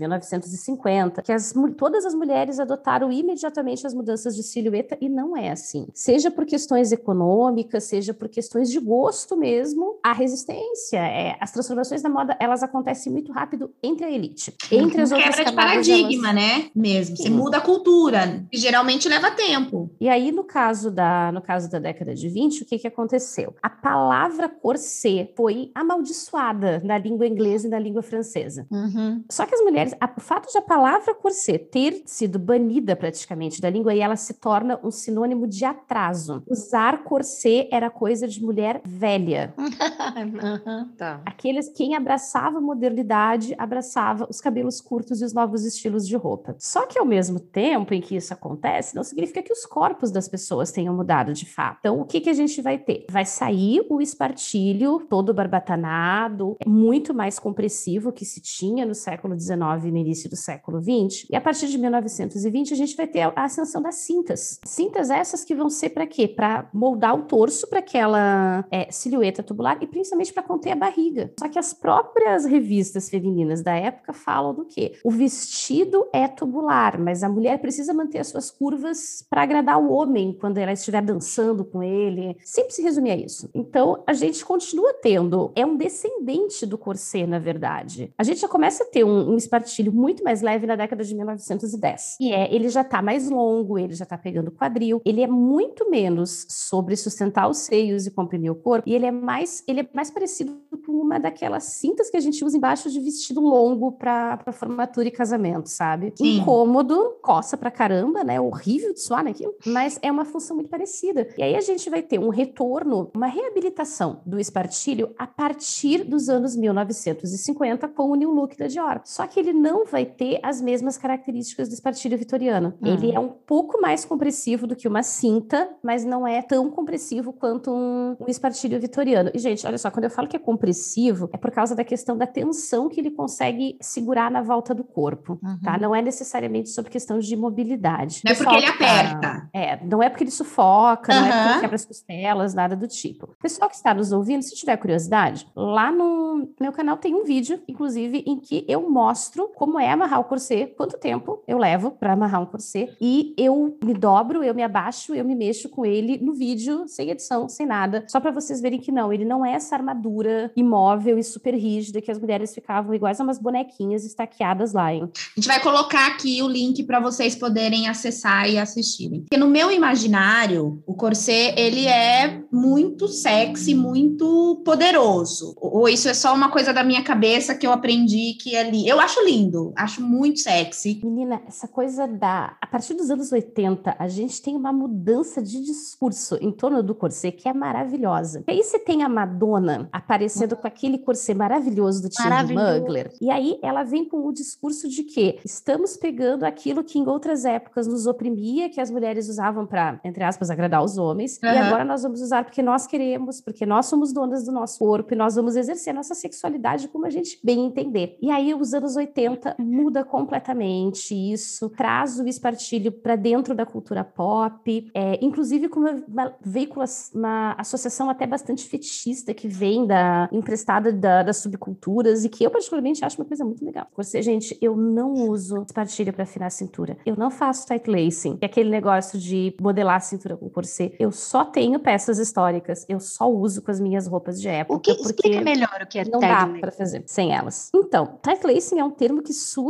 S3: 1950, que as, todas as mulheres adotaram imediatamente as mudanças de silhueta e não é assim. Seja por questões econômicas, seja por questões de gosto mesmo, a resistência, é, as transformações na moda, elas acontecem muito rápido entre a elite, entre as outras
S1: Quebra de paradigma, elas... né? Mesmo. Sim. Você muda a cultura, que geralmente leva tempo.
S3: E aí, no caso da, no caso da década de 20, o que, que aconteceu? A palavra corset foi amaldiçoada na língua inglesa e na língua francesa. Uhum. Só que as mulheres, a, o fato de a palavra corset ter sido banida praticamente da língua, e ela se torna um sinônimo de atraso. Usar corset era coisa de mulher velha. uhum, tá. Aqueles quem abraçava a modernidade abraçava os cabelos curtos e os novos estilos de roupa. Só que ao mesmo tempo em que isso acontece, não significa que os corpos das pessoas tenham mudado de fato. Então, o que, que a gente vai ter? Vai sair o espartilho todo barbatanado, muito mais compressivo que se tinha no século XIX e no início do século XX. E a partir de 1920, a gente vai ter a ascensão das cintas. Cintas essas que vão ser para quê? Para moldar o torso para aquela é, silhueta tubular e principalmente para conter a barriga. Só que as próprias revistas femininas da época falam do quê? O vestido é tubular, mas a mulher precisa manter as suas curvas para agradar o homem quando ela estiver dançando com ele. Sempre se resumia a isso. Então, a gente continua tendo, é um descendente do corset, na verdade. A gente já começa a ter um, um espartilho muito mais leve na década de 1910. E é, ele já está mais longo, ele já está pegando quadril, ele é muito menos sobre sustentar os seios e comprimir o corpo, e ele é mais, ele é mais parecido com uma daquelas cintas que a gente usa embaixo de vestido longo para formatura e casamento, sabe? Sim. Incômodo, coça pra caramba, né? Horrível de suar naquilo, mas é uma função muito parecida. E aí a gente vai ter um retorno, uma reabilitação do espartilho a partir dos anos 1950 com o New Look da Dior. Só que ele não vai ter as mesmas características do espartilho vitoriano. Hum. Ele é um pouco mais compressivo do que uma cinta, mas não é tão compressivo quanto um, um espartilho vitoriano. E, gente, olha só, quando eu falo que é compressivo, é por causa da questão da tensão que ele consegue segurar na volta do corpo, tá? uhum. tá? Não é necessariamente sobre questão de mobilidade.
S1: Não é porque ele aperta.
S3: É, não é porque ele sufoca, uhum. não é porque ele quebra as costelas, nada do tipo. Pessoal que está nos ouvindo, se tiver curiosidade, lá no meu canal tem um vídeo, inclusive, em que eu mostro como é amarrar o corset, quanto tempo eu levo para amarrar um corset, e eu me dobro, eu me abaixo, eu me mexo com ele no vídeo, sem edição, sem nada, só para vocês verem que não, ele não é essa armadura imóvel e super rígida que as mulheres ficavam iguais a umas bonequinhas estaqueadas lá, hein?
S1: A gente vai colocar aqui o link para vocês poderem acessar e assistirem. Porque no meu imaginário, o corset, ele é muito sexy, muito poderoso. Ou isso é só uma coisa da minha cabeça que eu aprendi que é li... Eu acho lindo, acho muito sexy.
S3: Menina, essa coisa da... A partir dos anos 80, a gente tem uma mudança de discurso em torno do corset que é maravilhosa. E aí você tem a Madonna aparecendo com aquele corset maravilhoso do Tim Mugler. E aí ela vem com o discurso de que estamos pegando aquilo que em outras épocas nos oprimia, que as mulheres usavam para, entre aspas, agradar os homens, uhum. e agora nós vamos usar porque nós queremos, porque nós somos donas do nosso corpo e nós vamos exercer a nossa sexualidade como a gente bem entender. E aí os anos 80 muda completamente isso, traz o espartilho para dentro da cultura pop, é, inclusive com uma, uma veícula, uma associação até bastante fetichista que vem da emprestada da, das subculturas e que eu particularmente acho uma coisa muito legal. Você, gente, eu não uso espartilho para afinar a cintura. Eu não faço tight lacing, que é aquele negócio de modelar a cintura com corset. Eu só tenho peças históricas. Eu só uso com as minhas roupas de época.
S2: O que explica melhor o que é
S3: não dá para fazer sem elas. Então, tight lacing é um termo que surge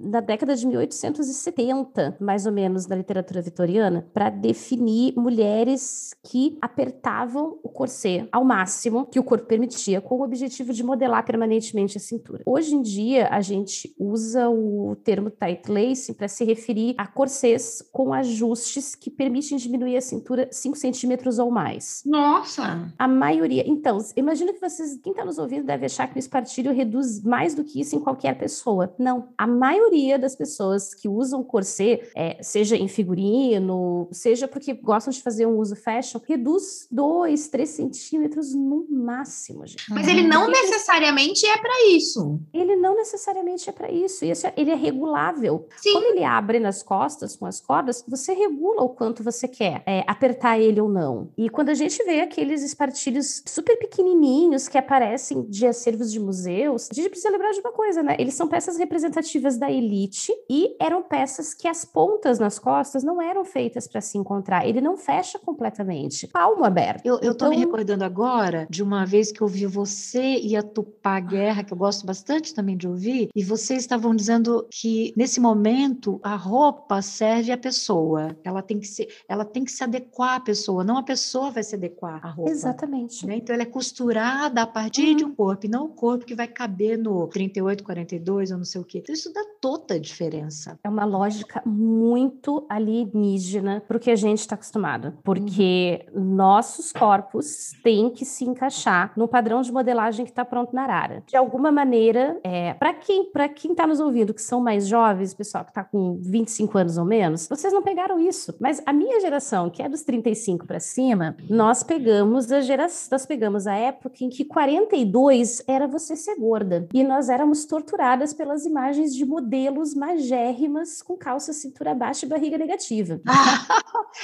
S3: na década de 1870, mais ou menos, da literatura vitoriana, para definir mulheres que apertavam o corset ao máximo que o corpo permitia, com o objetivo de modelar permanentemente a cintura. Hoje em dia, a gente usa o termo tight lacing para se referir a corsets com ajustes que permitem diminuir a cintura 5 centímetros ou mais.
S1: Nossa!
S3: A maioria. Então, imagina que vocês, quem está nos ouvindo, deve achar que o espartilho reduz mais do que isso em qualquer pessoa. Não. A maioria das pessoas que usam corset, é, seja em figurino, seja porque gostam de fazer um uso fashion, reduz 2, 3 centímetros no máximo, gente.
S1: Mas ele não necessariamente é para isso.
S3: Ele não necessariamente é para isso. Esse, é, ele é regulável.
S1: Sim.
S3: Quando ele abre nas costas com as cordas, você regula o quanto você quer é, apertar ele ou não. E quando a gente vê aqueles espartilhos super pequenininhos que aparecem de acervos de museus, a gente precisa lembrar de uma coisa, né? Eles são peças representativas da elite e eram peças que as pontas nas costas não eram feitas para se encontrar. Ele não fecha completamente. Palmo aberto.
S2: Eu, eu tô me
S3: Então-
S2: recordando agora de uma vez que eu ouvi você e a Tupá Guerra, que eu gosto bastante também de ouvir, e vocês estavam dizendo que nesse momento a roupa serve à pessoa. Ela tem que ser, ela tem que se adequar à pessoa, não a pessoa vai se adequar à roupa.
S3: Exatamente.
S2: né? Então ela é costurada a partir de um corpo, e não o corpo que vai caber no 38, 42 ou não sei o quê. Então isso dá toda diferença.
S3: É uma lógica muito alienígena para o que a gente está acostumado. Porque nossos corpos têm que se encaixar no padrão de modelagem que está pronto na Arara. De alguma maneira, é, para quem para quem está nos ouvindo, que são mais jovens, pessoal que está com 25 anos ou menos, vocês não pegaram isso. Mas a minha geração, que é dos 35 para cima, nós pegamos a geração, nós pegamos a época em que 42 era você ser gorda. E nós éramos torturadas pelas imagens de modelos magérrimas com calça cintura baixa e barriga negativa.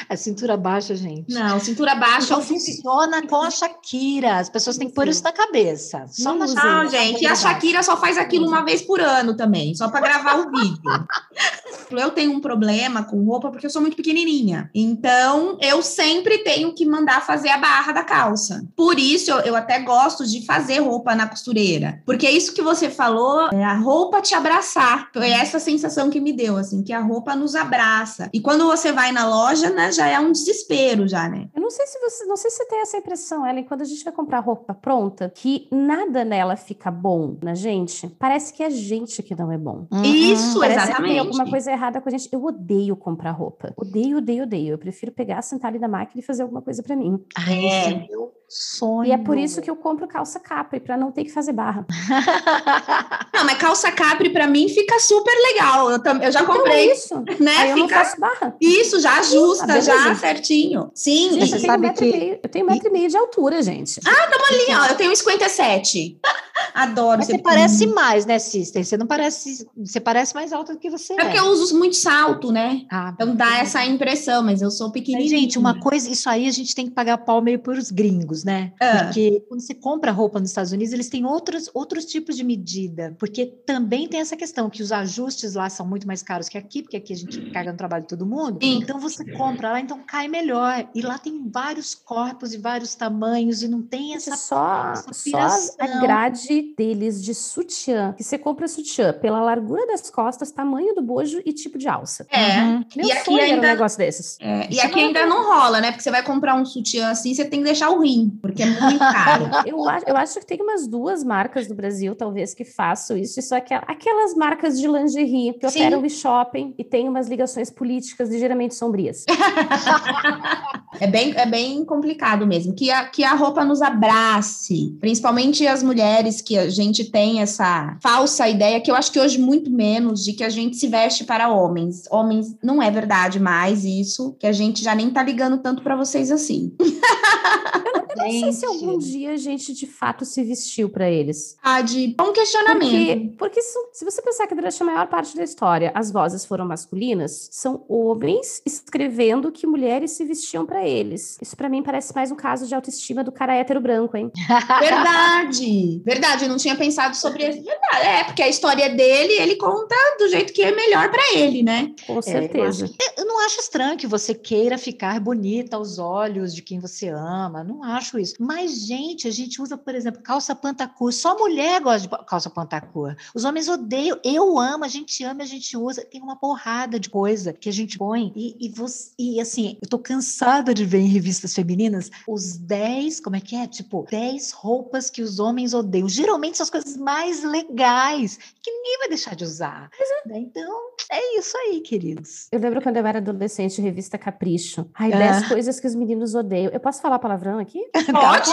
S2: A cintura baixa, gente.
S1: Não, cintura baixa é
S2: Não funciona com a Shakira. As pessoas têm que pôr isso na cabeça. Só
S3: Não
S2: na.
S1: Não, gente, e a Shakira só faz aquilo uma vez por ano também, só para gravar o vídeo. Eu tenho um problema com roupa porque eu sou muito pequenininha. Então, eu sempre tenho que mandar fazer a barra da calça. Por isso, eu, eu até gosto de fazer roupa na costureira. Porque isso que você falou, é a roupa te abraçar. Foi essa sensação que me deu, assim, que a roupa nos abraça. E quando você vai na loja, né, já é um desespero, já, né?
S3: Sei se você, não sei se você tem essa impressão, Ellen, quando a gente vai comprar roupa pronta, que nada nela fica bom na gente. Parece que é a gente que não é bom.
S2: Uhum.
S1: Isso,
S3: Parece que
S1: exatamente.
S3: tem alguma coisa errada com a gente. Eu odeio comprar roupa. Odeio, odeio, odeio. Eu prefiro pegar, sentar ali na máquina e fazer alguma coisa pra mim.
S2: Ai,
S1: É.
S2: é meu sonho.
S3: E é por isso que eu compro calça capri, pra não ter que fazer barra.
S1: Não, mas calça capri pra mim fica super legal. Eu, tam- eu já
S3: Então é
S1: comprei,
S3: isso.
S1: né?
S3: Aí eu não
S1: Fica
S3: faço barra.
S1: isso, já ajusta,
S3: Ah,
S1: já certinho. Sim,
S3: Gente,
S2: Você
S3: eu tenho, um
S2: sabe
S3: metro e
S2: que-
S3: meio, eu tenho um metro e meio de altura, gente.
S1: ali, ó, eu tenho 57. Adoro.
S2: Mas você parece
S1: pequenininha.
S2: mais, né, Sister? Você não parece. Você parece mais alta do que você
S1: É
S2: é.
S1: porque eu uso muito salto, né?
S2: Ah,
S1: Então dá essa impressão, mas eu sou
S2: Mas,
S1: pequenininha.
S2: gente, uma coisa, isso aí a gente tem que pagar pau meio por os gringos, né?
S1: Ah.
S2: Porque quando você compra roupa nos Estados Unidos, eles têm outros, outros tipos de medida. Porque também tem essa questão que os ajustes lá são muito mais caros que aqui, porque aqui a gente caga no trabalho de todo mundo.
S1: Sim.
S2: Então você compra lá, então cai melhor. E lá tem vários corpos e vários tamanhos, e não tem essa.
S3: só,
S2: essa
S3: só a grade deles de sutiã, que você compra sutiã pela largura das costas, tamanho do bojo e tipo de alça.
S1: É.
S2: Uhum.
S3: Meu
S1: E aqui
S3: sonho era um
S1: ainda-
S3: negócio desses.
S1: é, e
S3: é
S1: aqui ainda não rola, né? Porque você vai comprar um sutiã assim, você tem que deixar o rim, porque é muito caro.
S3: Eu acho, eu acho que tem umas duas marcas do Brasil, talvez, que façam isso. Isso é aquela- aquelas marcas de lingerie que
S1: Sim.
S3: operam em shopping e têm umas ligações políticas ligeiramente sombrias.
S1: É bem, é bem complicado mesmo. Que a, que a roupa nos abrace, principalmente as mulheres, que a gente tem essa falsa ideia, que eu acho que hoje muito menos, de que a gente se veste para homens. Homens, não é verdade mais isso, que a gente já nem tá ligando tanto para vocês assim.
S3: Eu não sei se algum dia a gente de fato se vestiu para eles.
S1: Ah, de bom questionamento.
S3: Porque, porque se, se você pensar que durante a maior parte da história as vozes foram masculinas, são homens escrevendo que mulheres se vestiam para eles. Isso para mim parece mais um caso de autoestima do cara hétero branco, hein?
S1: Verdade, verdade, eu não tinha pensado sobre isso. Verdade, é, porque a história dele, ele conta do jeito que é melhor para ele, né?
S3: Com
S2: É,
S3: certeza.
S2: Eu não acho estranho que você queira ficar bonita aos olhos de quem você ama, não acho isso. Mas, gente, a gente usa, por exemplo, calça pantacur. Só mulher gosta de calça pantacur. Os homens odeiam. Eu amo, a gente ama, a gente usa. Tem uma porrada de coisa que a gente põe. E, e, você, e assim, eu tô cansada de ver em revistas femininas os 10, como é que é? Tipo, 10 roupas que os homens odeiam. Geralmente são as coisas mais legais que ninguém vai deixar de usar. né? Então, é isso aí, queridos.
S3: Eu lembro quando eu era adolescente, revista Capricho. Ai,
S2: Ah.
S3: 10 coisas que os meninos odeiam. Eu posso falar palavrão aqui?
S1: Pode?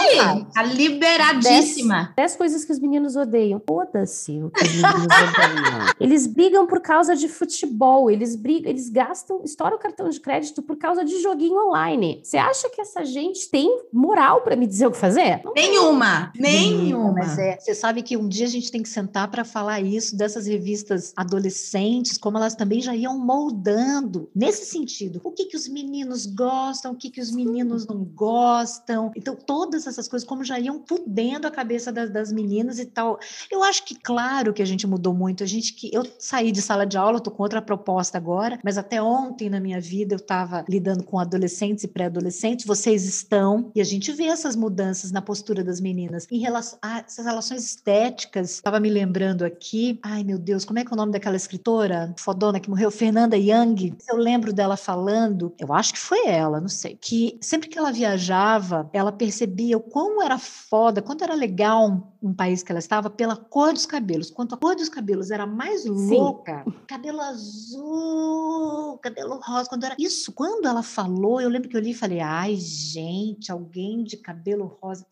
S1: Tá liberadíssima.
S3: Dez, dez coisas que os meninos odeiam. Foda-se o que os meninos odeiam. Eles brigam por causa de futebol, eles brigam, eles gastam, estouram o cartão de crédito por causa de joguinho online. Você acha que essa gente tem moral para me dizer o que fazer?
S1: Não Nenhuma. Nenhuma.
S2: Mas é, você sabe que um dia a gente tem que sentar para falar isso dessas revistas adolescentes, como elas também já iam moldando nesse sentido. O que que os meninos gostam, o que que os meninos não gostam. Então, todas essas coisas, como já iam fudendo a cabeça das, das meninas e tal. Eu acho que, claro, que a gente mudou muito. A gente que. Eu saí de sala de aula, tô com outra proposta agora, mas até ontem na minha vida eu estava lidando com adolescentes e pré-adolescentes. Vocês estão, e a gente vê essas mudanças na postura das meninas. Em relação a essas relações estéticas, estava me lembrando aqui. Ai, meu Deus, como é que é o nome daquela escritora fodona que morreu? Fernanda Young. Eu lembro dela falando, eu acho que foi ela, não sei, que sempre que ela viajava, ela percebia o quão era foda, quanto era legal um, um país que ela estava pela cor dos cabelos. Quanto a cor dos cabelos era mais louca, Sim. cabelo azul, cabelo rosa, quando era isso, quando ela falou, eu lembro que eu li e falei: "Ai, gente, alguém de cabelo rosa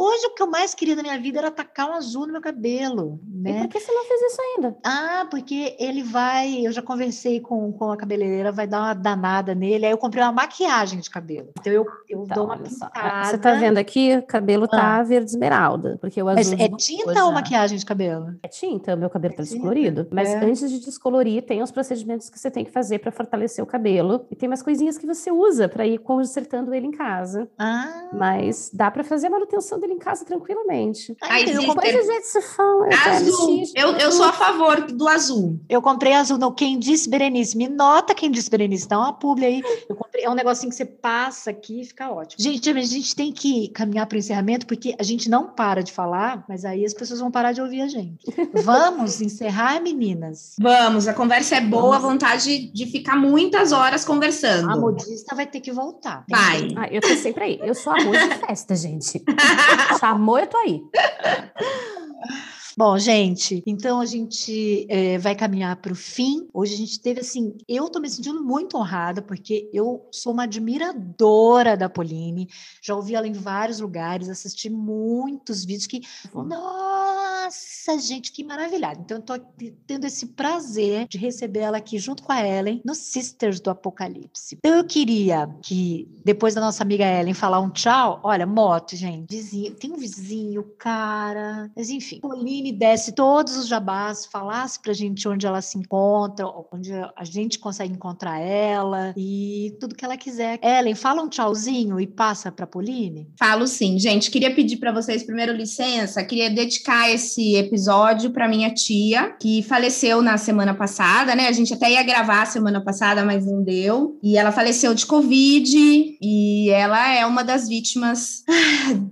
S2: Hoje o que eu mais queria na minha vida era tacar um azul no meu cabelo, né?
S3: E por que você não fez isso ainda?
S2: Ah, porque ele vai, eu já conversei com, com a cabeleireira, vai dar uma danada nele, aí eu comprei uma maquiagem de cabelo. Então eu, eu então, dou uma pintada.
S3: Você tá vendo aqui, o cabelo tá ah. verde esmeralda, porque o azul...
S2: Mas é tinta ou maquiagem de cabelo?
S3: É tinta, meu cabelo é tá descolorido. Mas é. antes de descolorir, tem os procedimentos que você tem que fazer para fortalecer o cabelo, e tem umas coisinhas que você usa para ir consertando ele em casa.
S2: Ah.
S3: Mas dá para fazer a manutenção dele ele em casa tranquilamente.
S1: Aí,
S3: eu
S1: comprei. Azul. Eu, eu sou a favor do azul.
S2: Eu comprei azul. Não, quem disse Berenice? Me nota quem disse Berenice. Dá uma publi aí. Eu comprei, é um negocinho que você passa aqui e fica ótimo. Gente, a gente tem que caminhar para o encerramento, porque a gente não para de falar, mas aí as pessoas vão parar de ouvir a gente. Vamos encerrar, meninas?
S1: Vamos, a conversa é boa, a vontade de ficar muitas horas conversando.
S2: A modista vai ter que voltar.
S1: Vai.
S3: Ah, eu tô sempre aí. Eu sou amor de festa, gente. Chamou, eu tô aí.
S2: Bom, gente, então a gente é, vai caminhar para o fim. Hoje a gente teve assim, eu estou me sentindo muito honrada porque eu sou uma admiradora da Pauline. Já ouvi ela em vários lugares, assisti muitos vídeos que, nossa, gente, que maravilhada. Então eu tô tendo esse prazer de receber ela aqui junto com a Ellen no Sisters do Apocalipse. Então eu queria que depois da nossa amiga Ellen falar um tchau, olha, moto, gente, vizinho, tem um vizinho, cara, mas enfim, Pauline me desse todos os jabás, falasse pra gente onde ela se encontra, onde a gente consegue encontrar ela e tudo que ela quiser. Ellen, fala um tchauzinho e passa pra Pauline.
S1: Falo sim, gente. Queria pedir para vocês primeiro licença, queria dedicar esse episódio para minha tia, que faleceu na semana passada, né? A gente até ia gravar semana passada, mas não deu. E ela faleceu de Covid e ela é uma das vítimas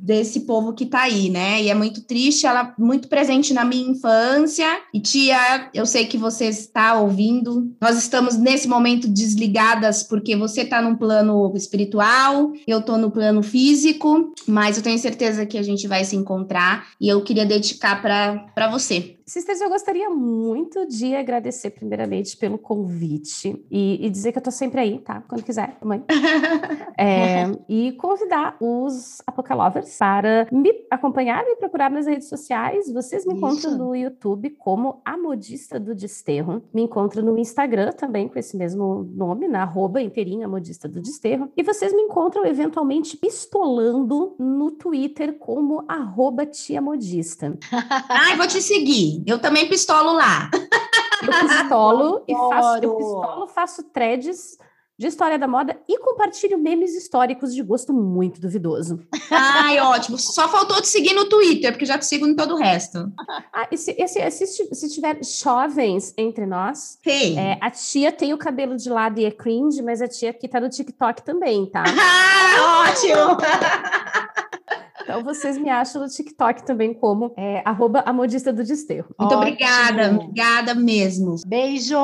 S1: desse povo que tá aí, né? E é muito triste, ela muito presente presente na minha infância. E tia, eu sei que você está ouvindo. Nós estamos nesse momento desligadas porque você está num plano espiritual, eu estou no plano físico, mas eu tenho certeza que a gente vai se encontrar e eu queria dedicar para você.
S3: Sisters, eu gostaria muito de agradecer primeiramente pelo convite e, e dizer que eu tô sempre aí, tá? Quando quiser, mãe. é, e convidar os Apocalovers para me acompanhar e procurar nas redes sociais. Vocês me Isso. encontram no YouTube como A Modista do Desterro. Me encontram no Instagram também com esse mesmo nome, na arroba inteirinha Modista do Desterro. E vocês me encontram eventualmente pistolando no Twitter como arroba tia modista.
S1: Ai, vou te seguir. Eu também pistolo lá.
S3: Eu pistolo e faço, eu pistolo, faço threads de história da moda e compartilho memes históricos de gosto muito duvidoso.
S1: Ai, ótimo. Só faltou te seguir no Twitter, porque já te sigo em todo o resto.
S3: Ah, e se, e se, se, se tiver jovens entre nós, é, a tia tem o cabelo de lado e é cringe, mas a tia aqui tá no TikTok também, tá?
S1: Ah, ótimo!
S3: Então vocês me acham no TikTok também como é, arroba a modista do desterro.
S1: Muito Ótimo. obrigada, obrigada mesmo.
S2: Beijo!